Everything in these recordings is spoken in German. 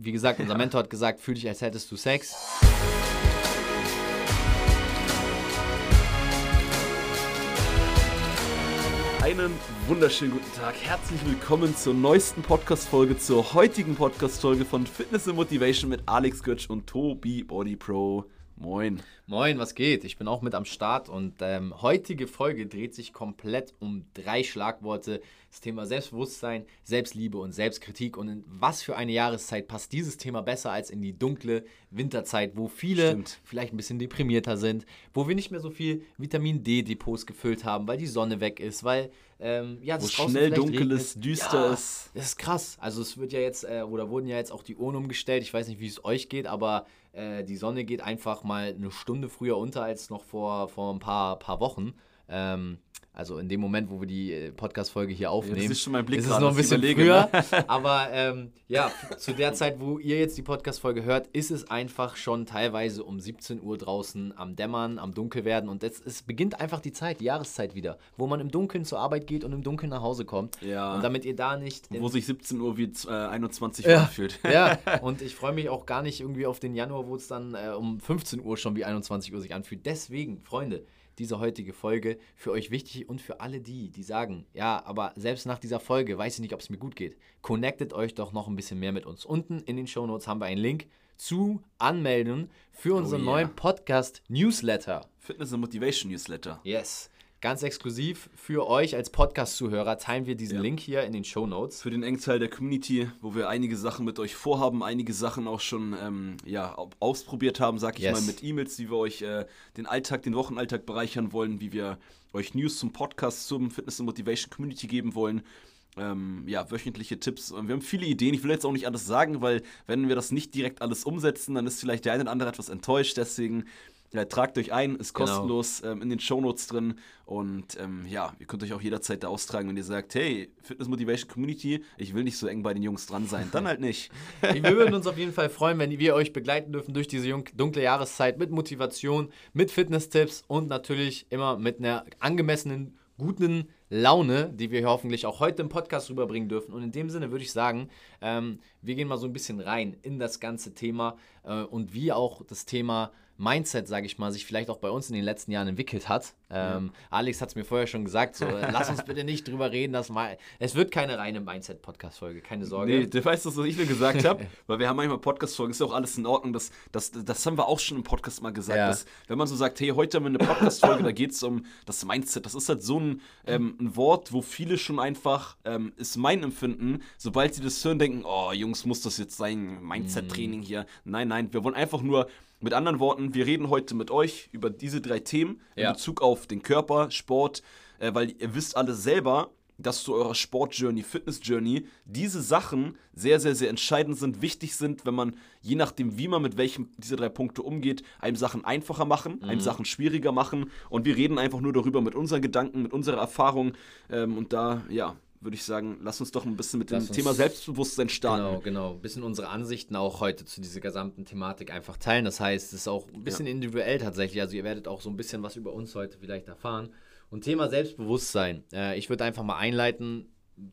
Wie gesagt, unser Mentor hat gesagt, fühl dich, als hättest du Sex. Einen wunderschönen guten Tag. Herzlich willkommen zur neuesten Podcast-Folge, zur heutigen Podcast-Folge von Fitness and Motivation mit Alex Götsch und Tobi Body Pro. Moin. Moin, was geht? Ich bin auch mit am Start und ähm, heutige Folge dreht sich komplett um drei Schlagworte. Das Thema Selbstbewusstsein, Selbstliebe und Selbstkritik. Und in was für eine Jahreszeit passt dieses Thema besser als in die dunkle Winterzeit, wo viele Stimmt. vielleicht ein bisschen deprimierter sind, wo wir nicht mehr so viel Vitamin D-Depots gefüllt haben, weil die Sonne weg ist, weil ähm, ja, das wo schnell dunkel ist, düster ja, ist. Das ist krass. Also es wird ja jetzt, äh, oder wurden ja jetzt auch die Uhren umgestellt. Ich weiß nicht, wie es euch geht, aber äh, die Sonne geht einfach mal eine Stunde früher unter als noch vor, vor ein paar, paar Wochen. Ähm, also in dem Moment, wo wir die äh, Podcast-Folge hier aufnehmen, ja, das ist, schon mein Blick ist es noch ein bisschen früher. Ne? Aber ähm, ja, zu der Zeit, wo ihr jetzt die Podcast-Folge hört, ist es einfach schon teilweise um 17 Uhr draußen am Dämmern, am Dunkelwerden. Und es, es beginnt einfach die Zeit, die Jahreszeit wieder, wo man im Dunkeln zur Arbeit geht und im Dunkeln nach Hause kommt. Ja. Und damit ihr da nicht. Wo sich 17 Uhr wie äh, 21 Uhr ja. fühlt. Ja, und ich freue mich auch gar nicht irgendwie auf den Januar, wo es dann äh, um 15 Uhr schon wie 21 Uhr sich anfühlt. Deswegen, Freunde, diese heutige Folge für euch wichtig und für alle die, die sagen, ja, aber selbst nach dieser Folge weiß ich nicht, ob es mir gut geht. Connectet euch doch noch ein bisschen mehr mit uns. Unten in den Show Notes haben wir einen Link zu anmelden für unseren oh yeah. neuen Podcast Newsletter. Fitness and Motivation Newsletter. Yes. Ganz exklusiv für euch als Podcast-Zuhörer teilen wir diesen ja. Link hier in den Show Notes. Für den Engteil der Community, wo wir einige Sachen mit euch vorhaben, einige Sachen auch schon ähm, ja, ausprobiert haben, sag ich yes. mal, mit E-Mails, wie wir euch äh, den Alltag, den Wochenalltag bereichern wollen, wie wir euch News zum Podcast, zum Fitness and Motivation Community geben wollen. Ähm, ja, wöchentliche Tipps. Wir haben viele Ideen. Ich will jetzt auch nicht alles sagen, weil wenn wir das nicht direkt alles umsetzen, dann ist vielleicht der eine oder andere etwas enttäuscht. Deswegen ja, tragt euch ein, ist genau. kostenlos genau. ähm, in den Shownotes drin. Und ähm, ja, ihr könnt euch auch jederzeit da austragen, wenn ihr sagt, hey, Fitness Motivation Community, ich will nicht so eng bei den Jungs dran sein. Dann halt nicht. wir würden uns auf jeden Fall freuen, wenn wir euch begleiten dürfen durch diese dunkle Jahreszeit mit Motivation, mit Fitness-Tipps und natürlich immer mit einer angemessenen, guten Laune, die wir hoffentlich auch heute im Podcast rüberbringen dürfen. Und in dem Sinne würde ich sagen, ähm, wir gehen mal so ein bisschen rein in das ganze Thema äh, und wie auch das Thema Mindset, sage ich mal, sich vielleicht auch bei uns in den letzten Jahren entwickelt hat. Ähm, ja. Alex hat es mir vorher schon gesagt, so, lass uns bitte nicht drüber reden, dass mal, es wird keine reine Mindset-Podcast-Folge, keine Sorge. Nee, du weißt, was ich mir gesagt habe, weil wir haben manchmal Podcast-Folgen, ist ja auch alles in Ordnung, das, das, das haben wir auch schon im Podcast mal gesagt, ja. dass, wenn man so sagt, hey, heute haben wir eine Podcast-Folge, da geht es um das Mindset, das ist halt so ein, ähm, ein Wort, wo viele schon einfach, ähm, ist mein Empfinden, sobald sie das hören, denken, oh, Jungs, muss das jetzt sein, Mindset-Training mhm. hier. Nein, nein, wir wollen einfach nur mit anderen Worten, wir reden heute mit euch über diese drei Themen ja. in Bezug auf den Körper, Sport, äh, weil ihr wisst alle selber, dass zu eurer Sport-Journey, Fitness-Journey diese Sachen sehr, sehr, sehr entscheidend sind, wichtig sind, wenn man, je nachdem, wie man mit welchem dieser drei Punkte umgeht, einem Sachen einfacher machen, mhm. einem Sachen schwieriger machen. Und wir reden einfach nur darüber mit unseren Gedanken, mit unserer Erfahrung. Ähm, und da, ja, würde ich sagen, lass uns doch ein bisschen mit lass dem Thema Selbstbewusstsein starten. Genau, genau. Ein bisschen unsere Ansichten auch heute zu dieser gesamten Thematik einfach teilen. Das heißt, es ist auch ein bisschen ja. individuell tatsächlich. Also ihr werdet auch so ein bisschen was über uns heute vielleicht erfahren. Und Thema Selbstbewusstsein. Äh, ich würde einfach mal einleiten.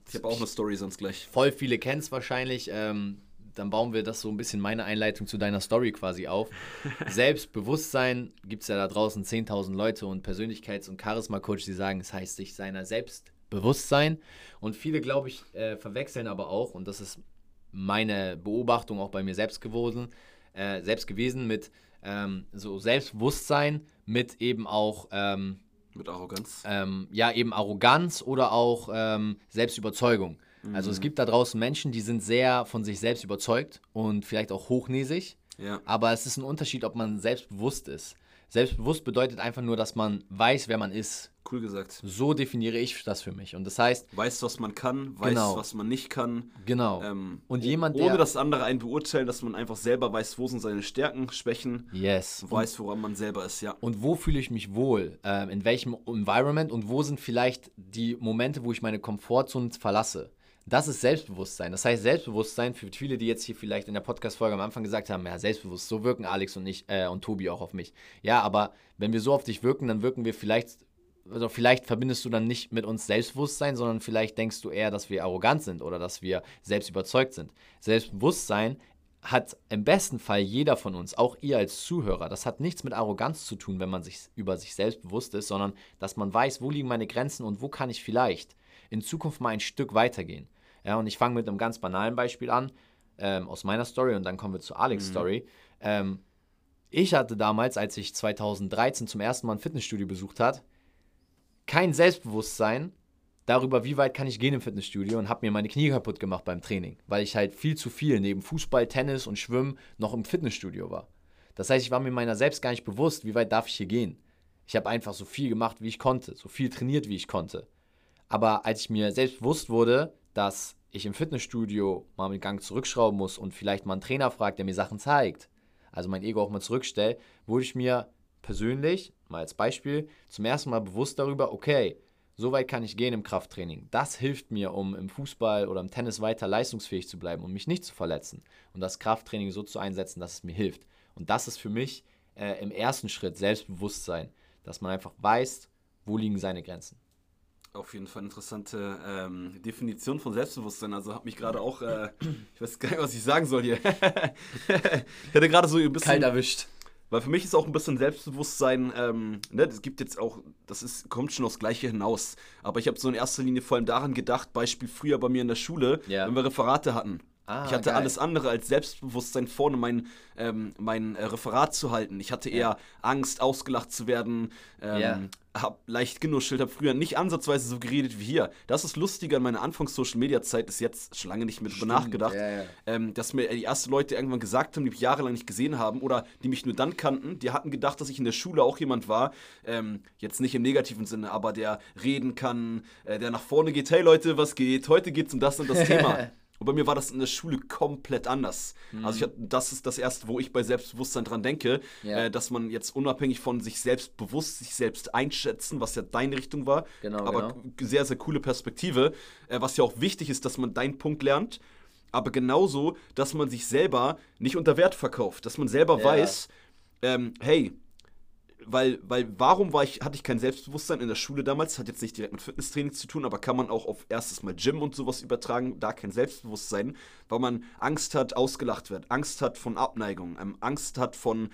Ich habe auch eine Story sonst gleich. Voll viele kennen es wahrscheinlich. Ähm, dann bauen wir das so ein bisschen meine Einleitung zu deiner Story quasi auf. Selbstbewusstsein gibt es ja da draußen 10.000 Leute und Persönlichkeits- und Charisma-Coach, die sagen, es heißt, sich seiner selbst Bewusstsein. Und viele, glaube ich, äh, verwechseln aber auch, und das ist meine Beobachtung auch bei mir selbst gewesen, äh, selbst gewesen mit ähm, so Selbstbewusstsein, mit eben auch ähm, mit Arroganz. Ähm, ja, eben Arroganz oder auch ähm, Selbstüberzeugung. Mhm. Also es mhm. gibt da draußen Menschen, die sind sehr von sich selbst überzeugt und vielleicht auch hochnäsig. Ja. Aber es ist ein Unterschied, ob man selbstbewusst ist. Selbstbewusst bedeutet einfach nur, dass man weiß, wer man ist. Cool gesagt. So definiere ich das für mich. Und das heißt. Weiß, was man kann, weiß, genau. was man nicht kann. Genau. Ähm, und jemand, ohne dass andere einen beurteilen, dass man einfach selber weiß, wo sind seine Stärken, Schwächen. Yes. Weiß, woran man selber ist, ja. Und wo fühle ich mich wohl? Ähm, in welchem Environment? Und wo sind vielleicht die Momente, wo ich meine Komfortzone verlasse? Das ist Selbstbewusstsein. Das heißt, Selbstbewusstsein für viele, die jetzt hier vielleicht in der Podcast-Folge am Anfang gesagt haben, ja, selbstbewusst, so wirken Alex und ich äh, und Tobi auch auf mich. Ja, aber wenn wir so auf dich wirken, dann wirken wir vielleicht, also vielleicht verbindest du dann nicht mit uns Selbstbewusstsein, sondern vielleicht denkst du eher, dass wir arrogant sind oder dass wir selbst überzeugt sind. Selbstbewusstsein hat im besten Fall jeder von uns, auch ihr als Zuhörer, das hat nichts mit Arroganz zu tun, wenn man sich über sich selbst bewusst ist, sondern dass man weiß, wo liegen meine Grenzen und wo kann ich vielleicht in Zukunft mal ein Stück weitergehen. Ja, und ich fange mit einem ganz banalen Beispiel an, ähm, aus meiner Story und dann kommen wir zur Alex' mhm. Story. Ähm, ich hatte damals, als ich 2013 zum ersten Mal ein Fitnessstudio besucht hat, kein Selbstbewusstsein darüber, wie weit kann ich gehen im Fitnessstudio und habe mir meine Knie kaputt gemacht beim Training, weil ich halt viel zu viel neben Fußball, Tennis und Schwimmen noch im Fitnessstudio war. Das heißt, ich war mir meiner selbst gar nicht bewusst, wie weit darf ich hier gehen. Ich habe einfach so viel gemacht, wie ich konnte, so viel trainiert, wie ich konnte. Aber als ich mir selbst bewusst wurde, dass ich im Fitnessstudio mal mit Gang zurückschrauben muss und vielleicht mal einen Trainer fragt, der mir Sachen zeigt, also mein Ego auch mal zurückstelle, wurde ich mir persönlich, mal als Beispiel, zum ersten Mal bewusst darüber, okay, so weit kann ich gehen im Krafttraining. Das hilft mir, um im Fußball oder im Tennis weiter leistungsfähig zu bleiben und mich nicht zu verletzen. Und das Krafttraining so zu einsetzen, dass es mir hilft. Und das ist für mich äh, im ersten Schritt Selbstbewusstsein, dass man einfach weiß, wo liegen seine Grenzen. Auf jeden Fall interessante ähm, Definition von Selbstbewusstsein. Also habe mich gerade auch, äh, ich weiß gar nicht, was ich sagen soll hier. ich hatte gerade so ein bisschen. Kalt erwischt. Weil für mich ist auch ein bisschen Selbstbewusstsein, ähm, ne, es gibt jetzt auch, das ist, kommt schon aufs Gleiche hinaus. Aber ich habe so in erster Linie vor allem daran gedacht, Beispiel früher bei mir in der Schule, ja. wenn wir Referate hatten. Ah, ich hatte geil. alles andere als Selbstbewusstsein vorne mein, ähm, mein äh, Referat zu halten. Ich hatte eher ja. Angst, ausgelacht zu werden, ähm, ja. hab leicht genuschelt, hab früher nicht ansatzweise so geredet wie hier. Das ist lustiger an meiner Anfangs-Social-Media-Zeit, ist jetzt schon lange nicht mehr drüber nachgedacht, ja, ähm, dass mir die ersten Leute irgendwann gesagt haben, die mich jahrelang nicht gesehen haben oder die mich nur dann kannten, die hatten gedacht, dass ich in der Schule auch jemand war, ähm, jetzt nicht im negativen Sinne, aber der reden kann, äh, der nach vorne geht, hey Leute, was geht? Heute geht's um das und das Thema. Und bei mir war das in der Schule komplett anders. Mhm. Also ich, das ist das Erste, wo ich bei Selbstbewusstsein dran denke, ja. äh, dass man jetzt unabhängig von sich selbst bewusst, sich selbst einschätzen, was ja deine Richtung war, genau, aber genau. sehr, sehr coole Perspektive, äh, was ja auch wichtig ist, dass man deinen Punkt lernt, aber genauso, dass man sich selber nicht unter Wert verkauft, dass man selber ja. weiß, ähm, hey, weil, weil warum war ich, hatte ich kein Selbstbewusstsein in der Schule damals, hat jetzt nicht direkt mit Fitnesstraining zu tun, aber kann man auch auf erstes Mal Gym und sowas übertragen, da kein Selbstbewusstsein, weil man Angst hat, ausgelacht wird, Angst hat von Abneigung, ähm, Angst hat von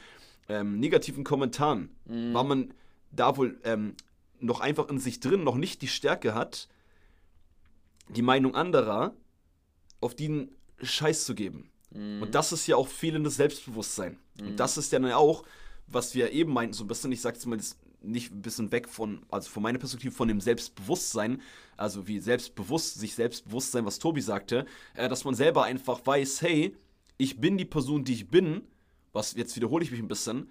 ähm, negativen Kommentaren, mhm. weil man da wohl ähm, noch einfach in sich drin noch nicht die Stärke hat, die Meinung anderer auf die Scheiß zu geben. Mhm. Und das ist ja auch fehlendes Selbstbewusstsein. Mhm. Und das ist ja dann auch was wir eben meinten, so ein bisschen, ich sag's mal, nicht ein bisschen weg von, also von meiner Perspektive, von dem Selbstbewusstsein, also wie selbstbewusst, sich selbstbewusst sein, was Tobi sagte, äh, dass man selber einfach weiß, hey, ich bin die Person, die ich bin, was jetzt wiederhole ich mich ein bisschen,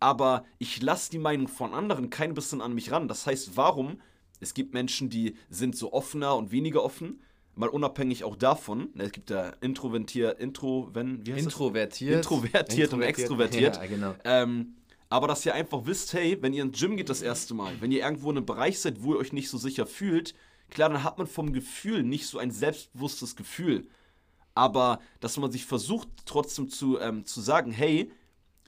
aber ich lasse die Meinung von anderen kein bisschen an mich ran. Das heißt, warum? Es gibt Menschen, die sind so offener und weniger offen, mal unabhängig auch davon. Ne, es gibt da introvertiert, intro, wenn, wie heißt introvertiert, das? Introvertiert, introvertiert und extrovertiert. Ja, genau. Ähm, aber dass ihr einfach wisst, hey, wenn ihr ins Gym geht das erste Mal, wenn ihr irgendwo in einem Bereich seid, wo ihr euch nicht so sicher fühlt, klar, dann hat man vom Gefühl nicht so ein selbstbewusstes Gefühl. Aber dass man sich versucht trotzdem zu, ähm, zu sagen, hey,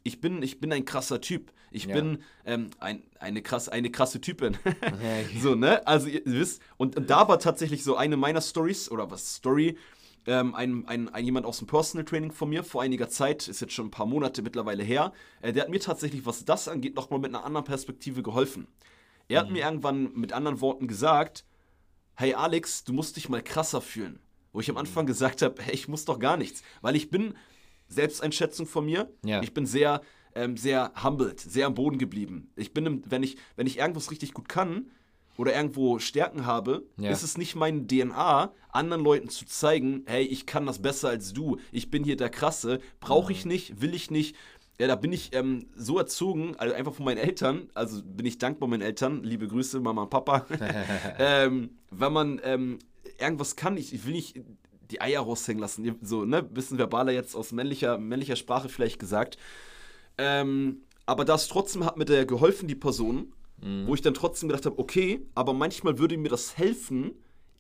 ich bin, ich bin ein krasser Typ. Ich ja. bin ähm, ein, eine, krass, eine krasse Typin. so, ne? Also, ihr wisst, und, und da war tatsächlich so eine meiner Stories, oder was, Story, ähm, ein, ein, ein, jemand aus dem Personal Training von mir vor einiger Zeit, ist jetzt schon ein paar Monate mittlerweile her, äh, der hat mir tatsächlich, was das angeht, nochmal mit einer anderen Perspektive geholfen. Er mhm. hat mir irgendwann mit anderen Worten gesagt, hey Alex, du musst dich mal krasser fühlen. Wo ich am Anfang gesagt habe, hey, ich muss doch gar nichts. Weil ich bin, Selbsteinschätzung von mir, ja. ich bin sehr, ähm, sehr humbled, sehr am Boden geblieben. Ich bin, wenn ich, wenn ich irgendwas richtig gut kann, oder irgendwo Stärken habe, ja. ist es nicht meine DNA, anderen Leuten zu zeigen, hey, ich kann das besser als du, ich bin hier der Krasse, brauche ich mhm. nicht, will ich nicht. Ja, da bin ich ähm, so erzogen, also einfach von meinen Eltern, also bin ich dankbar meinen Eltern, liebe Grüße, Mama und Papa. ähm, wenn man ähm, irgendwas kann, ich, ich will nicht die Eier raushängen lassen, so, ne, bisschen verbaler jetzt aus männlicher, männlicher Sprache vielleicht gesagt. Ähm, aber das trotzdem hat mir der geholfen, die Person, Mhm. Wo ich dann trotzdem gedacht habe, okay, aber manchmal würde mir das helfen,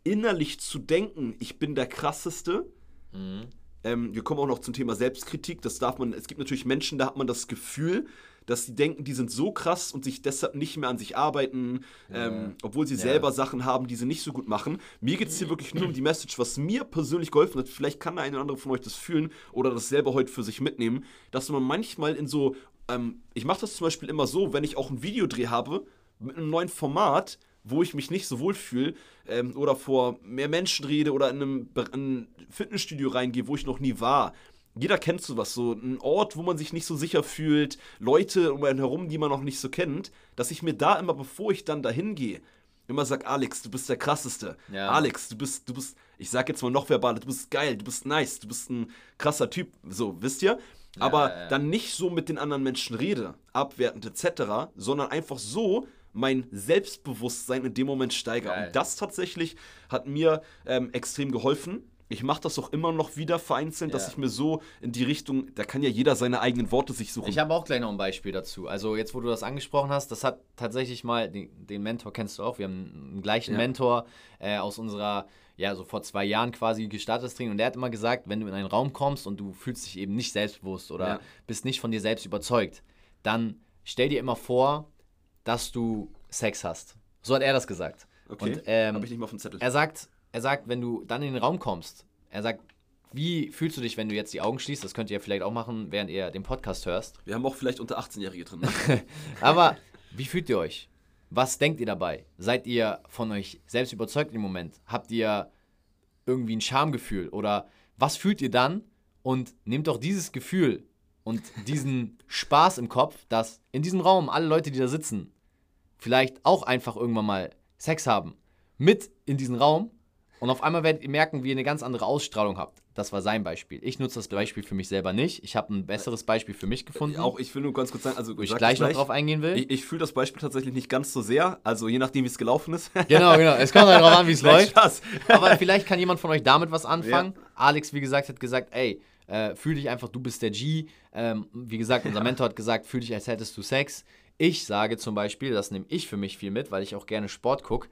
innerlich zu denken, ich bin der krasseste, mhm. ähm, wir kommen auch noch zum Thema Selbstkritik. Das darf man, es gibt natürlich Menschen, da hat man das Gefühl, dass sie denken, die sind so krass und sich deshalb nicht mehr an sich arbeiten, ja. ähm, obwohl sie ja. selber Sachen haben, die sie nicht so gut machen. Mir geht es hier wirklich nur um die Message, was mir persönlich geholfen hat. Vielleicht kann der eine oder andere von euch das fühlen oder das selber heute für sich mitnehmen, dass man manchmal in so, ähm, ich mache das zum Beispiel immer so, wenn ich auch ein Videodreh habe mit einem neuen Format, wo ich mich nicht so wohl fühle ähm, oder vor mehr Menschen rede oder in, einem, in ein Fitnessstudio reingehe, wo ich noch nie war jeder kennt sowas, so ein Ort, wo man sich nicht so sicher fühlt, Leute um einen herum, die man noch nicht so kennt, dass ich mir da immer, bevor ich dann dahin gehe, immer sag, Alex, du bist der krasseste. Ja. Alex, du bist, du bist, ich sag jetzt mal noch verbaler, du bist geil, du bist nice, du bist ein krasser Typ, so, wisst ihr? Aber ja, ja, dann nicht so mit den anderen Menschen rede, abwertend etc., sondern einfach so mein Selbstbewusstsein in dem Moment steigere. Und das tatsächlich hat mir ähm, extrem geholfen ich mache das auch immer noch wieder vereinzelt, ja. dass ich mir so in die Richtung, da kann ja jeder seine eigenen Worte sich suchen. Ich habe auch gleich noch ein Beispiel dazu. Also jetzt, wo du das angesprochen hast, das hat tatsächlich mal, den, den Mentor kennst du auch, wir haben einen gleichen ja. Mentor äh, aus unserer, ja, so vor zwei Jahren quasi gestartetes Training und der hat immer gesagt, wenn du in einen Raum kommst und du fühlst dich eben nicht selbstbewusst oder ja. bist nicht von dir selbst überzeugt, dann stell dir immer vor, dass du Sex hast. So hat er das gesagt. Okay, und, ähm, habe ich nicht mal auf dem Zettel. Er sagt, er sagt, wenn du dann in den Raum kommst, er sagt, wie fühlst du dich, wenn du jetzt die Augen schließt? Das könnt ihr vielleicht auch machen, während ihr den Podcast hörst. Wir haben auch vielleicht unter 18-Jährige drin. Ne? Aber wie fühlt ihr euch? Was denkt ihr dabei? Seid ihr von euch selbst überzeugt im Moment? Habt ihr irgendwie ein Schamgefühl? Oder was fühlt ihr dann? Und nehmt doch dieses Gefühl und diesen Spaß im Kopf, dass in diesem Raum alle Leute, die da sitzen, vielleicht auch einfach irgendwann mal Sex haben, mit in diesen Raum und auf einmal werdet ihr merken, wie ihr eine ganz andere Ausstrahlung habt. Das war sein Beispiel. Ich nutze das Beispiel für mich selber nicht. Ich habe ein besseres Beispiel für mich gefunden. Auch ich will nur ganz kurz sagen, also wo ich gleich noch drauf eingehen will. Ich, ich fühle das Beispiel tatsächlich nicht ganz so sehr, also je nachdem, wie es gelaufen ist. Genau, genau. Es kommt halt darauf an, wie es läuft. Spaß. Aber vielleicht kann jemand von euch damit was anfangen. Ja. Alex, wie gesagt, hat gesagt, ey, äh, fühl dich einfach, du bist der G. Ähm, wie gesagt, unser Mentor hat gesagt, fühl dich, als hättest du Sex. Ich sage zum Beispiel, das nehme ich für mich viel mit, weil ich auch gerne Sport gucke.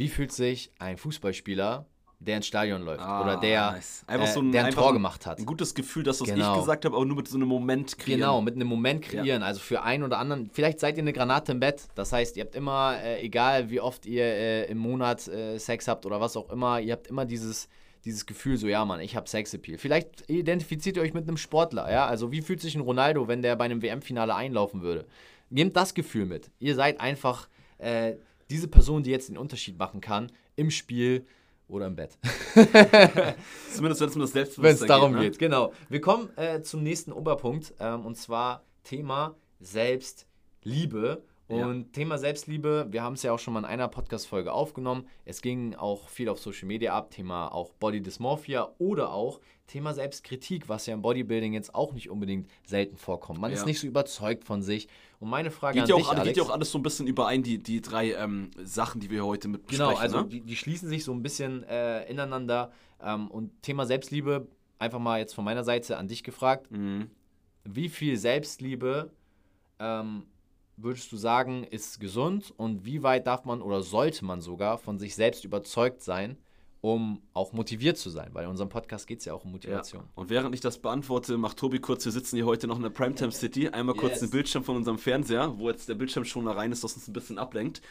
Wie fühlt sich ein Fußballspieler der ins Stadion läuft ah, oder der, nice. äh, so ein, der ein Tor gemacht hat. Ein gutes Gefühl, dass das genau. ich gesagt habe, aber nur mit so einem Moment kreieren. Genau, mit einem Moment kreieren. Ja. Also für einen oder anderen, vielleicht seid ihr eine Granate im Bett. Das heißt, ihr habt immer, äh, egal wie oft ihr äh, im Monat äh, Sex habt oder was auch immer, ihr habt immer dieses, dieses Gefühl, so ja, Mann, ich habe Sexappeal. Vielleicht identifiziert ihr euch mit einem Sportler, ja. Also wie fühlt sich ein Ronaldo, wenn der bei einem WM-Finale einlaufen würde? Nehmt das Gefühl mit. Ihr seid einfach äh, diese Person, die jetzt den Unterschied machen kann im Spiel oder im Bett. Zumindest wenn es um das Selbstbewusstsein Wenn es darum geht, ne? geht, genau. Wir kommen äh, zum nächsten Oberpunkt ähm, und zwar Thema Selbstliebe. Und ja. Thema Selbstliebe, wir haben es ja auch schon mal in einer Podcast-Folge aufgenommen. Es ging auch viel auf Social Media ab, Thema auch Body Dysmorphia oder auch Thema Selbstkritik, was ja im Bodybuilding jetzt auch nicht unbedingt selten vorkommt. Man ja. ist nicht so überzeugt von sich. Und meine Frage geht an ja dich, auch, Alex, geht ja auch alles so ein bisschen überein, die, die drei ähm, Sachen, die wir heute mit genau, besprechen. Genau, also ne? die, die, schließen sich so ein bisschen äh, ineinander. Ähm, und Thema Selbstliebe, einfach mal jetzt von meiner Seite an dich gefragt. Mhm. Wie viel Selbstliebe ähm, würdest du sagen, ist gesund und wie weit darf man oder sollte man sogar von sich selbst überzeugt sein, um auch motiviert zu sein? Weil in unserem Podcast geht es ja auch um Motivation. Ja. Und während ich das beantworte, macht Tobi kurz, wir sitzen hier heute noch in der Primetime City, einmal kurz yes. den Bildschirm von unserem Fernseher, wo jetzt der Bildschirm schon da rein ist, das uns ein bisschen ablenkt.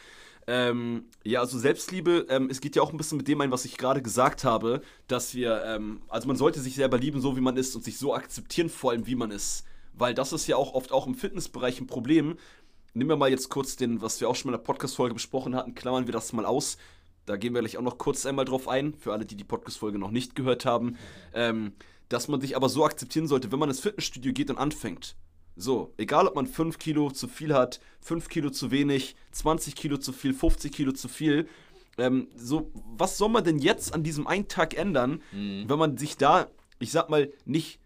Ähm, ja, also Selbstliebe, ähm, es geht ja auch ein bisschen mit dem ein, was ich gerade gesagt habe, dass wir, ähm, also man sollte sich selber lieben, so wie man ist und sich so akzeptieren, vor allem wie man ist. Weil das ist ja auch oft auch im Fitnessbereich ein Problem, nehmen wir mal jetzt kurz den, was wir auch schon mal in der Podcast-Folge besprochen hatten, klammern wir das mal aus. Da gehen wir gleich auch noch kurz einmal drauf ein, für alle, die die Podcast-Folge noch nicht gehört haben. Ähm, dass man sich aber so akzeptieren sollte, wenn man ins Fitnessstudio geht und anfängt. So, egal ob man 5 Kilo zu viel hat, 5 Kilo zu wenig, 20 Kilo zu viel, 50 Kilo zu viel. Ähm, so, was soll man denn jetzt an diesem einen Tag ändern, mhm. wenn man sich da, ich sag mal, nicht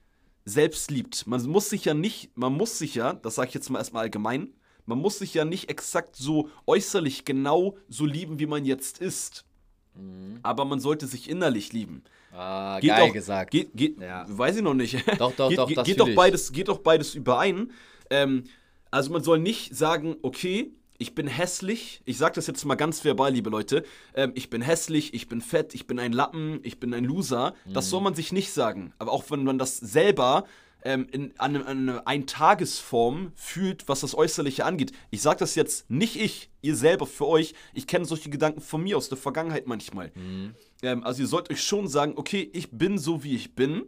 selbst liebt? Man muss sich ja nicht, man muss sich ja, das sage ich jetzt mal erstmal allgemein, man muss sich ja nicht exakt so äußerlich genau so lieben, wie man jetzt ist. Mhm. Aber man sollte sich innerlich lieben. Ah, geht geil doch, gesagt. Geht, geht, ja. Weiß ich noch nicht. Doch, doch, geht, doch. Geht, geht doch, beides, geht doch beides überein. Ähm, also man soll nicht sagen, okay, ich bin hässlich, ich sage das jetzt mal ganz verbal, liebe Leute, ähm, ich bin hässlich, ich bin fett, ich bin ein Lappen, ich bin ein Loser, mhm. das soll man sich nicht sagen. Aber auch wenn man das selber ähm, in, an, an eine Eintagesform fühlt, was das Äußerliche angeht. Ich sage das jetzt nicht ich, ihr selber für euch. Ich kenne solche Gedanken von mir aus der Vergangenheit manchmal. Mhm. Ähm, also ihr sollt euch schon sagen, okay, ich bin so, wie ich bin.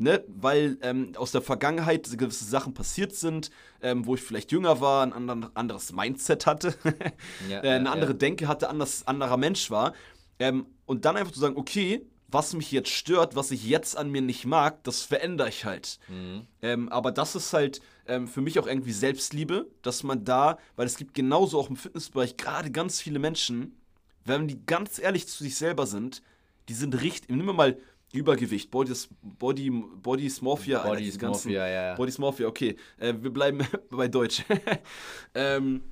Ne, weil ähm, aus der Vergangenheit gewisse Sachen passiert sind, ähm, wo ich vielleicht jünger war, ein anderen, anderes Mindset hatte, ja, äh, eine ja, andere ja. Denke hatte, anders, anderer Mensch war. Ähm, und dann einfach zu sagen, okay, was mich jetzt stört, was ich jetzt an mir nicht mag, das verändere ich halt. Mhm. Ähm, aber das ist halt ähm, für mich auch irgendwie Selbstliebe, dass man da, weil es gibt genauso auch im Fitnessbereich gerade ganz viele Menschen, wenn die ganz ehrlich zu sich selber sind, die sind richtig, nehmen wir mal Übergewicht, Body, Body, Body Smorphia, Body Smorphia, ja. Body Smorphia, okay. Äh, wir bleiben bei Deutsch. ähm,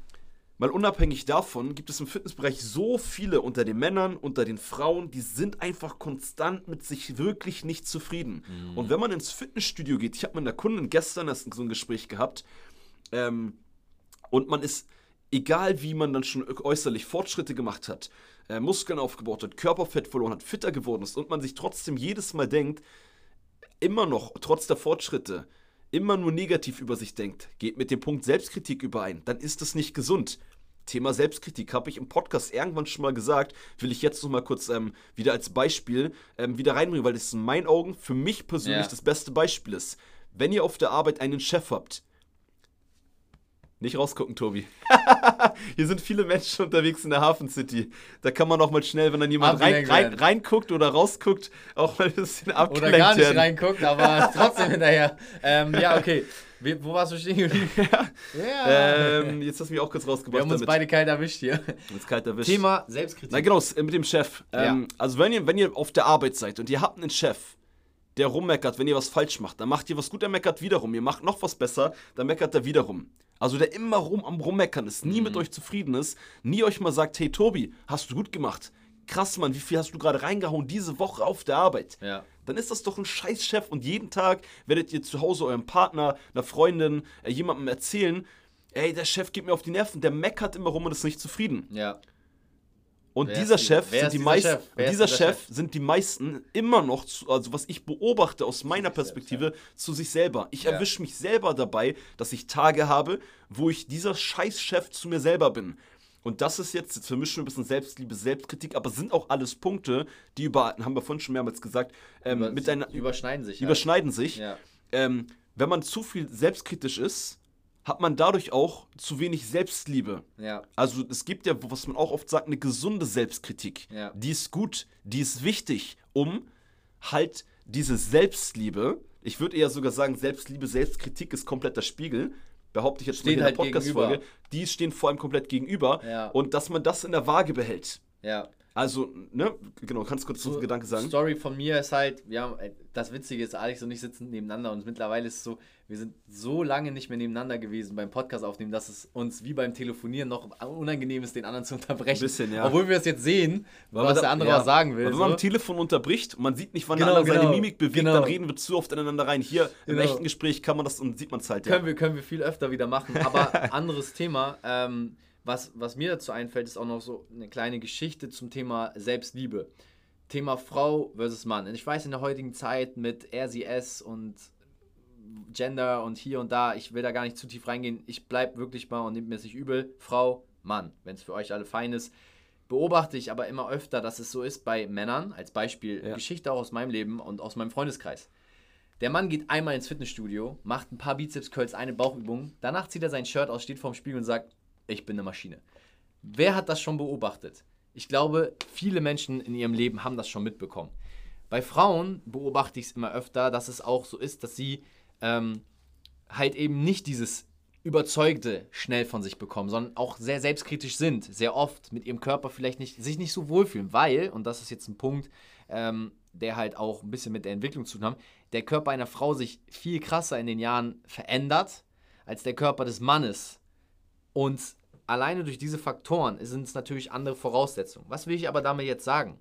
Mal unabhängig davon gibt es im Fitnessbereich so viele unter den Männern, unter den Frauen, die sind einfach konstant mit sich wirklich nicht zufrieden. Mhm. Und wenn man ins Fitnessstudio geht, ich habe mit einer Kundin gestern so ein Gespräch gehabt, ähm, und man ist, egal wie man dann schon äußerlich Fortschritte gemacht hat, äh, Muskeln aufgebaut hat, Körperfett verloren hat, fitter geworden ist und man sich trotzdem jedes Mal denkt, immer noch, trotz der Fortschritte, immer nur negativ über sich denkt, geht mit dem Punkt Selbstkritik überein, dann ist das nicht gesund. Thema Selbstkritik habe ich im Podcast irgendwann schon mal gesagt, will ich jetzt noch mal kurz ähm, wieder als Beispiel ähm, wieder reinbringen, weil das in meinen Augen für mich persönlich ja. das beste Beispiel ist. Wenn ihr auf der Arbeit einen Chef habt, nicht rausgucken, Tobi. Hier sind viele Menschen unterwegs in der Hafen City. Da kann man auch mal schnell, wenn dann jemand rein, rein, reinguckt oder rausguckt, auch mal ein bisschen abgelenkt Oder gar nicht werden. reinguckt, aber trotzdem hinterher. Ähm, ja, okay. Wie, wo warst du stehen geblieben? ja. Ähm, jetzt hast du mich auch kurz rausgebracht. Wir haben uns damit. beide kalt erwischt hier. Uns kalt erwischt. Thema Selbstkritik. Na genau, mit dem Chef. Ähm, ja. Also wenn ihr, wenn ihr auf der Arbeit seid und ihr habt einen Chef, der rummeckert, wenn ihr was falsch macht, dann macht ihr was gut, der meckert wiederum. Ihr macht noch was besser, dann meckert er wiederum. Also der immer rum am Rummeckern ist, nie mhm. mit euch zufrieden ist, nie euch mal sagt, hey Tobi, hast du gut gemacht. Krass, Mann, wie viel hast du gerade reingehauen diese Woche auf der Arbeit? Ja. Dann ist das doch ein Scheißchef und jeden Tag werdet ihr zu Hause eurem Partner, einer Freundin, äh, jemandem erzählen, ey, der Chef geht mir auf die Nerven, der meckert immer rum und ist nicht zufrieden. Ja. Und wer dieser Chef sind die meisten, dieser Chef, Chef, sind die meisten immer noch, zu, also was ich beobachte aus meiner Perspektive, zu sich selber. Ich ja. erwische mich selber dabei, dass ich Tage habe, wo ich dieser Scheißchef zu mir selber bin. Und das ist jetzt, jetzt vermischen wir ein bisschen Selbstliebe, Selbstkritik, aber sind auch alles Punkte, die über, haben wir vorhin schon mehrmals gesagt, ähm, über, miteinander überschneiden sich. Überschneiden halt. sich. Ja. Ähm, wenn man zu viel selbstkritisch ist, hat man dadurch auch zu wenig Selbstliebe. Ja. Also es gibt ja, was man auch oft sagt, eine gesunde Selbstkritik. Ja. Die ist gut, die ist wichtig, um halt diese Selbstliebe, ich würde eher sogar sagen, Selbstliebe, Selbstkritik ist komplett der Spiegel, behaupte ich jetzt stehen mal in der halt Podcast-Folge, die stehen vor allem komplett gegenüber ja. und dass man das in der Waage behält. Ja. Also, ne, genau, kannst du kurz so, Gedanke sagen? Story von mir ist halt, ja, das Witzige ist, Alex und ich sitzen nebeneinander und mittlerweile ist es so, wir sind so lange nicht mehr nebeneinander gewesen beim Podcast aufnehmen, dass es uns wie beim Telefonieren noch unangenehm ist, den anderen zu unterbrechen. Ein bisschen, ja. Obwohl wir es jetzt sehen, Weil was da, der andere ja. was sagen will. wenn so. man am Telefon unterbricht man sieht nicht, wann genau, der andere genau, seine Mimik bewegt, genau. dann reden wir zu oft aneinander rein. Hier im genau. echten Gespräch kann man das und sieht man es halt, ja. Können wir, können wir viel öfter wieder machen, aber anderes Thema. Ähm, was, was mir dazu einfällt, ist auch noch so eine kleine Geschichte zum Thema Selbstliebe. Thema Frau versus Mann. Und ich weiß, in der heutigen Zeit mit RCS und Gender und hier und da, ich will da gar nicht zu tief reingehen. Ich bleibe wirklich mal und nehmt mir es nicht übel. Frau, Mann, wenn es für euch alle fein ist. Beobachte ich aber immer öfter, dass es so ist bei Männern, als Beispiel ja. Geschichte auch aus meinem Leben und aus meinem Freundeskreis. Der Mann geht einmal ins Fitnessstudio, macht ein paar Bizeps-Curls, eine Bauchübung, danach zieht er sein Shirt aus, steht vorm Spiegel und sagt, ich bin eine Maschine. Wer hat das schon beobachtet? Ich glaube, viele Menschen in ihrem Leben haben das schon mitbekommen. Bei Frauen beobachte ich es immer öfter, dass es auch so ist, dass sie ähm, halt eben nicht dieses Überzeugte schnell von sich bekommen, sondern auch sehr selbstkritisch sind, sehr oft mit ihrem Körper vielleicht nicht, sich nicht so wohlfühlen, weil, und das ist jetzt ein Punkt, ähm, der halt auch ein bisschen mit der Entwicklung zu tun hat, der Körper einer Frau sich viel krasser in den Jahren verändert als der Körper des Mannes. Und alleine durch diese Faktoren sind es natürlich andere Voraussetzungen. Was will ich aber damit jetzt sagen?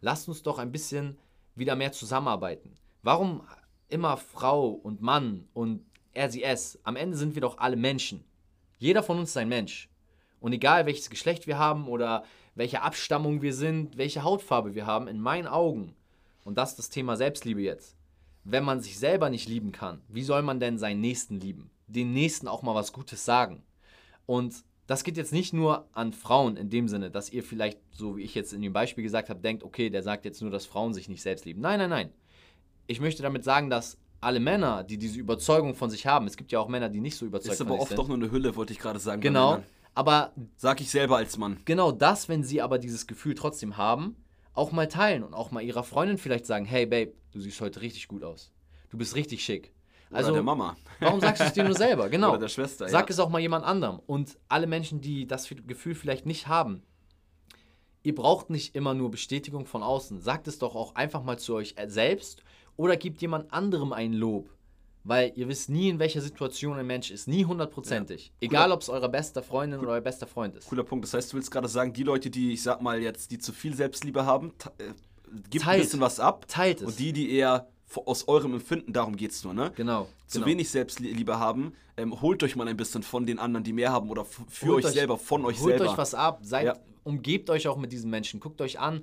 Lasst uns doch ein bisschen wieder mehr zusammenarbeiten. Warum immer Frau und Mann und es? Am Ende sind wir doch alle Menschen. Jeder von uns ist ein Mensch. Und egal welches Geschlecht wir haben oder welche Abstammung wir sind, welche Hautfarbe wir haben, in meinen Augen, und das ist das Thema Selbstliebe jetzt, wenn man sich selber nicht lieben kann, wie soll man denn seinen Nächsten lieben? Den Nächsten auch mal was Gutes sagen. Und das geht jetzt nicht nur an Frauen in dem Sinne, dass ihr vielleicht, so wie ich jetzt in dem Beispiel gesagt habe, denkt, okay, der sagt jetzt nur, dass Frauen sich nicht selbst lieben. Nein, nein, nein. Ich möchte damit sagen, dass alle Männer, die diese Überzeugung von sich haben, es gibt ja auch Männer, die nicht so überzeugt sind. Ist aber oft doch nur eine Hülle, wollte ich gerade sagen. Genau. Aber. Sag ich selber als Mann. Genau das, wenn sie aber dieses Gefühl trotzdem haben, auch mal teilen und auch mal ihrer Freundin vielleicht sagen: Hey, Babe, du siehst heute richtig gut aus. Du bist richtig schick. Also, Oder der Mama. Warum sagst du es dir nur selber? Genau. Oder der Schwester. Sag ja. es auch mal jemand anderem. Und alle Menschen, die das Gefühl vielleicht nicht haben, ihr braucht nicht immer nur Bestätigung von außen. Sagt es doch auch einfach mal zu euch selbst oder gebt jemand anderem ein Lob. Weil ihr wisst nie, in welcher Situation ein Mensch ist. Nie hundertprozentig. Ja. Egal, ob es eurer bester Freundin Cool. oder euer bester Freund ist. Cooler Punkt. Das heißt, du willst gerade sagen, die Leute, die, ich sag mal jetzt, die zu viel Selbstliebe haben, äh, gibt Teilt. ein bisschen was ab. Teilt es. Und die, die eher aus eurem Empfinden, darum geht es nur, ne? Genau. Zu genau. wenig Selbstliebe haben, ähm, holt euch mal ein bisschen von den anderen, die mehr haben oder für holt euch, selber, von euch holt selber. Holt euch was ab, seid, ja. umgebt euch auch mit diesen Menschen, guckt euch an,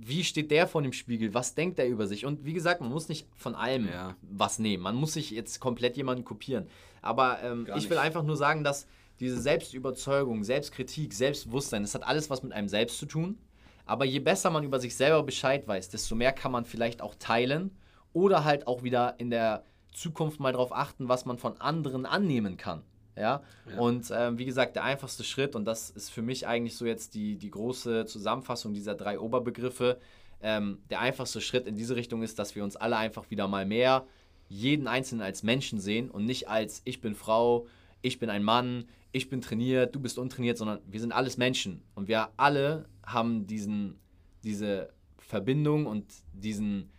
wie steht der vor dem Spiegel, was denkt er über sich und wie gesagt, man muss nicht von allem ja. was nehmen, man muss sich jetzt komplett jemanden kopieren, aber ähm, ich will einfach nur sagen, dass diese Selbstüberzeugung, Selbstkritik, Selbstbewusstsein, das hat alles was mit einem selbst zu tun, aber je besser man über sich selber Bescheid weiß, desto mehr kann man vielleicht auch teilen oder halt auch wieder in der Zukunft mal darauf achten, was man von anderen annehmen kann. Ja? ja. Und ähm, wie gesagt, der einfachste Schritt, und das ist für mich eigentlich so jetzt die, die große Zusammenfassung dieser drei Oberbegriffe, ähm, der einfachste Schritt in diese Richtung ist, dass wir uns alle einfach wieder mal mehr jeden Einzelnen als Menschen sehen und nicht als ich bin Frau, ich bin ein Mann, ich bin trainiert, du bist untrainiert, sondern wir sind alles Menschen und wir alle haben diesen, diese Verbindung und diesen,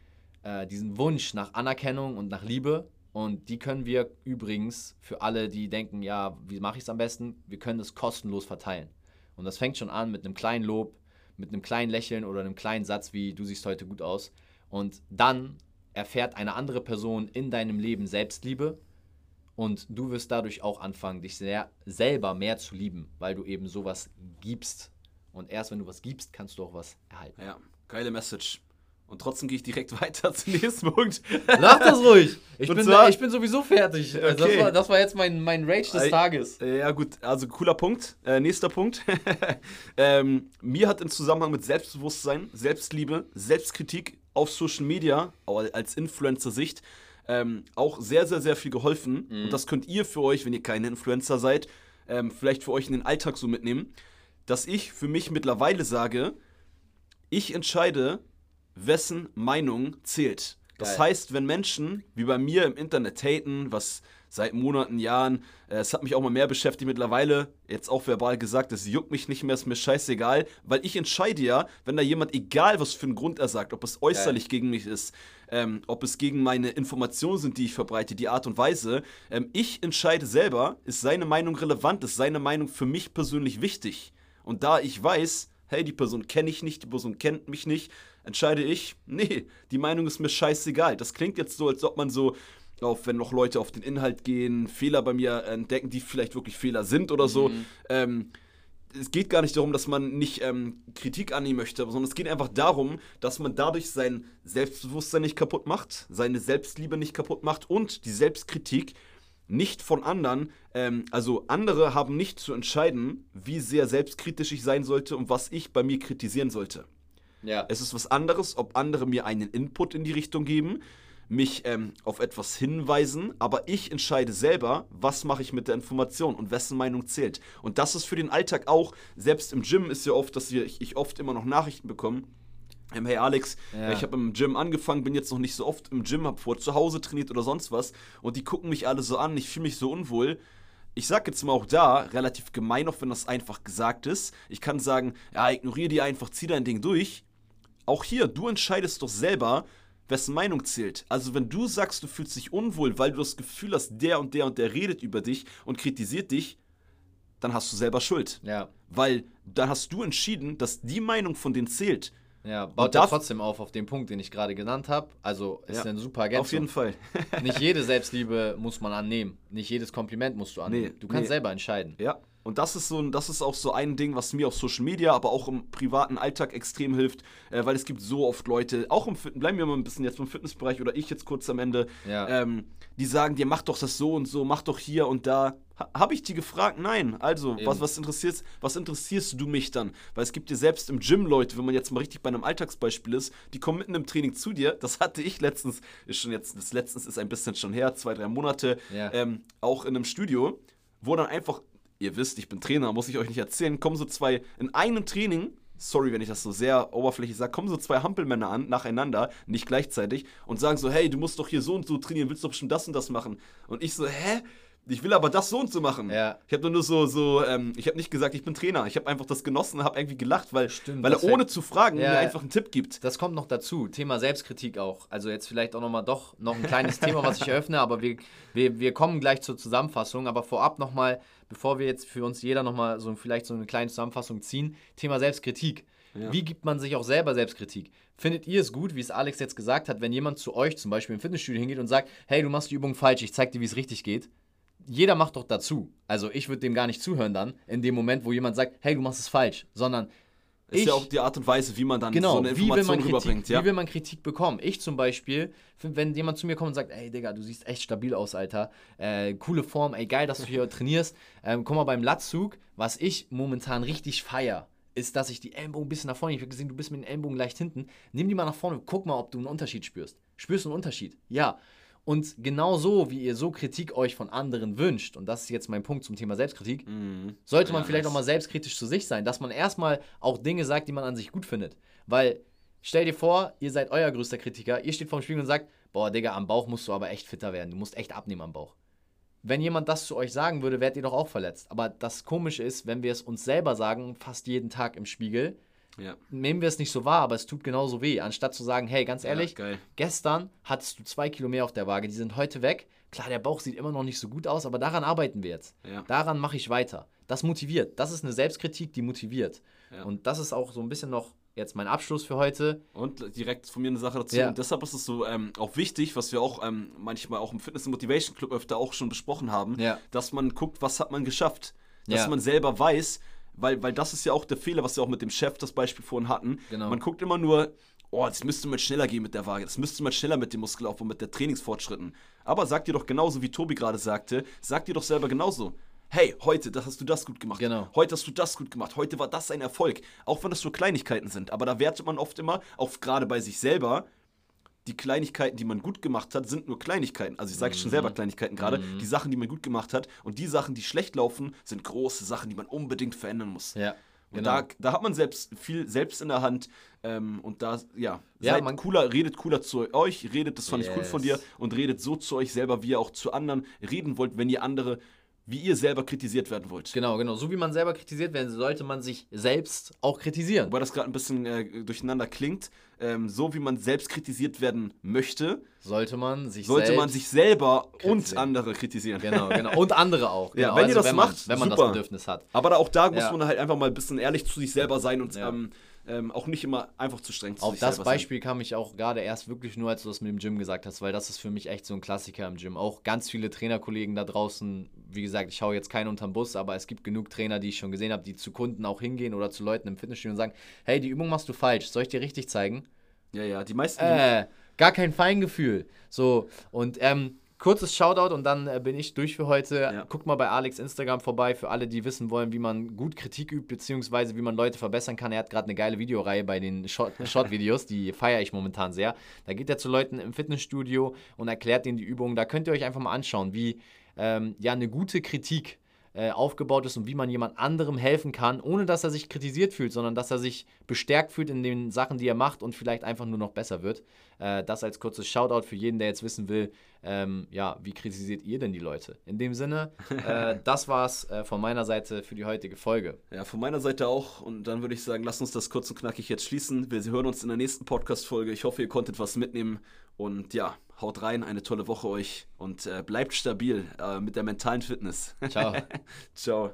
äh, diesen Wunsch nach Anerkennung und nach Liebe. Und die können wir übrigens für alle, die denken, ja, wie mache ich es am besten? Wir können es kostenlos verteilen. Und das fängt schon an mit einem kleinen Lob, mit einem kleinen Lächeln oder einem kleinen Satz wie du siehst heute gut aus. Und dann erfährt eine andere Person in deinem Leben Selbstliebe und du wirst dadurch auch anfangen, dich sehr, selber mehr zu lieben, weil du eben sowas gibst. Und erst wenn du was gibst, kannst du auch was erhalten. Ja, geile Message. Und trotzdem gehe ich direkt weiter zum nächsten Punkt. Lach das ruhig. Ich, bin, zwar, ich bin sowieso fertig. Okay. Also das, war, das, war, jetzt mein, mein Rage des Tages. Ja, gut. Also cooler Punkt. Äh, nächster Punkt. ähm, mir hat im Zusammenhang mit Selbstbewusstsein, Selbstliebe, Selbstkritik auf Social Media, als Influencer-Sicht, ähm, auch sehr, sehr, sehr viel geholfen. Mhm. Und das könnt ihr für euch, wenn ihr keine Influencer seid, ähm, vielleicht für euch in den Alltag so mitnehmen, dass ich für mich mittlerweile sage, ich entscheide, wessen Meinung zählt. Das Geil. heißt, wenn Menschen wie bei mir im Internet haten, was seit Monaten, Jahren, äh, es hat mich auch mal mehr beschäftigt mittlerweile, jetzt auch verbal gesagt, es juckt mich nicht mehr, ist mir scheißegal, weil ich entscheide ja, wenn da jemand, egal was für einen Grund er sagt, ob es äußerlich Geil. gegen mich ist, ähm, ob es gegen meine Informationen sind, die ich verbreite, die Art und Weise, ähm, ich entscheide selber, ist seine Meinung relevant, ist seine Meinung für mich persönlich wichtig. Und da ich weiß, hey, die Person kenne ich nicht, die Person kennt mich nicht, entscheide ich, nee, die Meinung ist mir scheißegal. Das klingt jetzt so, als ob man so auf, wenn noch Leute auf den Inhalt gehen, Fehler bei mir entdecken, die vielleicht wirklich Fehler sind oder so. Mhm. Ähm, es geht gar nicht darum, dass man nicht ähm, Kritik annehmen möchte, sondern es geht einfach darum, dass man dadurch sein Selbstbewusstsein nicht kaputt macht, seine Selbstliebe nicht kaputt macht und die Selbstkritik nicht von anderen. Ähm, also andere haben nicht zu entscheiden, wie sehr selbstkritisch ich sein sollte und was ich bei mir kritisieren sollte. Ja. Es ist was anderes, ob andere mir einen Input in die Richtung geben, mich ähm, auf etwas hinweisen, aber ich entscheide selber, was mache ich mit der Information und wessen Meinung zählt. Und das ist für den Alltag auch, selbst im Gym ist ja oft, dass ich, ich oft immer noch Nachrichten bekomme. Ähm, hey Alex, ja. ich habe im Gym angefangen, bin jetzt noch nicht so oft im Gym, habe vor zu Hause trainiert oder sonst was und die gucken mich alle so an, ich fühle mich so unwohl ich sag jetzt mal auch da, relativ gemein, auch wenn das einfach gesagt ist. Ich kann sagen, ja, ignoriere die einfach, zieh dein Ding durch. Auch hier, du entscheidest doch selber, wessen Meinung zählt. Also wenn du sagst, du fühlst dich unwohl, weil du das Gefühl hast, der und der und der redet über dich und kritisiert dich, dann hast du selber Schuld. Ja. Weil dann hast du entschieden, dass die Meinung von denen zählt. Ja, baut ja trotzdem auf auf den Punkt, den ich gerade genannt habe. Also ist ja, eine super Ergänzung. Auf jeden Fall. nicht jede Selbstliebe muss man annehmen. Nicht jedes Kompliment musst du annehmen. Nee, du kannst nee. selber entscheiden. Ja, Und das ist so ein, das ist auch so ein Ding, was mir auf Social Media, aber auch im privaten Alltag extrem hilft, äh, weil es gibt so oft Leute, auch im Fit bleiben wir mal ein bisschen jetzt im Fitnessbereich oder ich jetzt kurz am Ende, Ja. ähm, die sagen dir, mach doch das so und so, mach doch hier und da. Ha, Habe ich die gefragt? Nein. Also, was, was, interessierst, was interessierst du mich dann? Weil es gibt dir selbst im Gym Leute, wenn man jetzt mal richtig bei einem Alltagsbeispiel ist, die kommen mitten im Training zu dir. Das hatte ich letztens, ist schon jetzt, das letztens ist ein bisschen schon her, zwei, drei Monate, Ja. ähm, auch in einem Studio, wo dann einfach, ihr wisst, ich bin Trainer, muss ich euch nicht erzählen, kommen so zwei in einem Training. Sorry, wenn ich das so sehr oberflächlich sage, kommen so zwei Hampelmänner an, nacheinander, nicht gleichzeitig, und sagen so, hey, du musst doch hier so und so trainieren, willst doch bestimmt das und das machen. Und ich so, hä? Ich will aber das so und so machen. Ja. Ich habe nur so, so ähm, ich habe nicht gesagt, ich bin Trainer. Ich habe einfach das genossen und habe irgendwie gelacht, weil, Stimmt, weil er ohne zu fragen Ja, mir einfach einen Tipp gibt. Das kommt noch dazu. Thema Selbstkritik auch. Also jetzt vielleicht auch nochmal doch noch ein kleines Thema, was ich eröffne, aber wir, wir, wir kommen gleich zur Zusammenfassung. Aber vorab nochmal, bevor wir jetzt für uns jeder nochmal so vielleicht so eine kleine Zusammenfassung ziehen, Thema Selbstkritik. Ja. Wie gibt man sich auch selber Selbstkritik? Findet ihr es gut, wie es Alex jetzt gesagt hat, wenn jemand zu euch zum Beispiel im Fitnessstudio hingeht und sagt, hey, du machst die Übung falsch, ich zeig dir, wie es richtig geht? Jeder macht doch dazu. Also ich würde dem gar nicht zuhören dann, in dem Moment, wo jemand sagt, hey, du machst es falsch, sondern Ist ich, ja auch die Art und Weise, wie man dann Genau, so eine Information man rüberbringt. Kritik, Ja. wie will man Kritik bekommen? Ich zum Beispiel, wenn jemand zu mir kommt und sagt, ey Digga, du siehst echt stabil aus, Alter, äh, coole Form, ey geil, dass du hier trainierst, ähm, guck mal beim Latzug, was ich momentan richtig feier, ist, dass ich die Ellenbogen ein bisschen nach vorne, ich habe gesehen, du bist mit den Ellenbogen leicht hinten, nimm die mal nach vorne, guck mal, ob du einen Unterschied spürst. Spürst du einen Unterschied? Ja. Und genau so, wie ihr so Kritik euch von anderen wünscht, und das ist jetzt mein Punkt zum Thema Selbstkritik, Mhm. sollte man Ja, vielleicht nice. auch mal selbstkritisch zu sich sein, dass man erstmal auch Dinge sagt, die man an sich gut findet. Weil, stell dir vor, ihr seid euer größter Kritiker, ihr steht vorm Spiegel und sagt, boah, Digga, am Bauch musst du aber echt fitter werden, du musst echt abnehmen am Bauch. Wenn jemand das zu euch sagen würde, werdet ihr doch auch verletzt. Aber das Komische ist, wenn wir es uns selber sagen, fast jeden Tag im Spiegel, Ja. nehmen wir es nicht so wahr, aber es tut genauso weh. Anstatt zu sagen, hey, ganz ehrlich, Ja, gestern hattest du zwei Kilo mehr auf der Waage, die sind heute weg. Klar, der Bauch sieht immer noch nicht so gut aus, aber daran arbeiten wir jetzt. Ja. Daran mache ich weiter. Das motiviert. Das ist eine Selbstkritik, die motiviert. Und das ist auch so ein bisschen noch jetzt mein Abschluss für heute. Und direkt von mir eine Sache dazu. Ja. Und deshalb ist es so ähm, auch wichtig, was wir auch ähm, manchmal auch im Fitness and Motivation Club öfter auch schon besprochen haben, Ja. dass man guckt, was hat man geschafft. Dass Ja. man selber weiß, weil, weil das ist ja auch der Fehler, was wir auch mit dem Chef das Beispiel vorhin hatten. Genau. Man guckt immer nur, oh, das müsste mal schneller gehen mit der Waage, das müsste mal schneller mit dem Muskelaufbau, mit der Trainingsfortschritten. Aber sag dir doch genauso, wie Tobi gerade sagte, sag dir doch selber genauso. Hey, heute das hast du das gut gemacht. Genau. Heute hast du das gut gemacht. Heute war das ein Erfolg. Auch wenn das so Kleinigkeiten sind. Aber da wertet man oft immer, auch gerade bei sich selber, die Kleinigkeiten, die man gut gemacht hat, sind nur Kleinigkeiten. Also ich sage schon Mhm. selber Kleinigkeiten gerade. Die Sachen, die man gut gemacht hat und die Sachen, die schlecht laufen, sind große Sachen, die man unbedingt verändern muss. Ja. Und genau. da, da hat man selbst viel selbst in der Hand. Ähm, und da, ja, Ja, seid man- cooler, redet cooler zu euch, redet, das fand ich cool von dir, Yes. und redet so zu euch selber, wie ihr auch zu anderen reden wollt, wenn ihr andere, wie ihr selber kritisiert werden wollt. Genau, genau. So wie man selber kritisiert werden, sollte man sich selbst auch kritisieren. Wobei das gerade ein bisschen äh, durcheinander klingt, ähm, so wie man selbst kritisiert werden möchte, Sollte man sich sollte selbst man sich selber und andere kritisieren. Genau, genau. Und andere auch. Ja, Genau. wenn ihr das man, macht, wenn man super. das Bedürfnis hat. Aber da, auch da muss Ja. man halt einfach mal ein bisschen ehrlich zu sich selber sein und Ja. ähm, ähm, auch nicht immer einfach zu streng zu Auf das Beispiel kam ich auch gerade erst wirklich nur, als du das mit dem Gym gesagt hast, weil das ist für mich echt so ein Klassiker im Gym. Auch ganz viele Trainerkollegen da draußen, wie gesagt, ich schaue jetzt keinen unterm Bus, aber es gibt genug Trainer, die ich schon gesehen habe, die zu Kunden auch hingehen oder zu Leuten im Fitnessstudio und sagen, hey, die Übung machst du falsch, soll ich dir richtig zeigen? sein. Ja, ja, die meisten. Äh, gar kein Feingefühl. So, und ähm, kurzes Shoutout und dann äh, bin ich durch für heute. Ja. Guckt mal bei Alex Instagram vorbei, für alle, die wissen wollen, wie man gut Kritik übt, beziehungsweise wie man Leute verbessern kann. Er hat gerade eine geile Videoreihe bei den Shot-Videos, die feiere ich momentan sehr. Da geht er zu Leuten im Fitnessstudio und erklärt ihnen die Übungen. Da könnt ihr euch einfach mal anschauen, wie ähm, ja eine gute Kritik äh, aufgebaut ist und wie man jemand anderem helfen kann, ohne dass er sich kritisiert fühlt, sondern dass er sich bestärkt fühlt in den Sachen, die er macht und vielleicht einfach nur noch besser wird. Äh, das als kurzes Shoutout für jeden, der jetzt wissen will, ähm, ja, wie kritisiert ihr denn die Leute? In dem Sinne, äh, das war's äh, von meiner Seite für die heutige Folge. Ja, von meiner Seite auch. Und dann würde ich sagen, lasst uns das kurz und knackig jetzt schließen. Wir hören uns in der nächsten Podcast-Folge. Ich hoffe, ihr konntet was mitnehmen. Und ja, haut rein, eine tolle Woche euch und äh, bleibt stabil äh, mit der mentalen Fitness. Ciao. Ciao.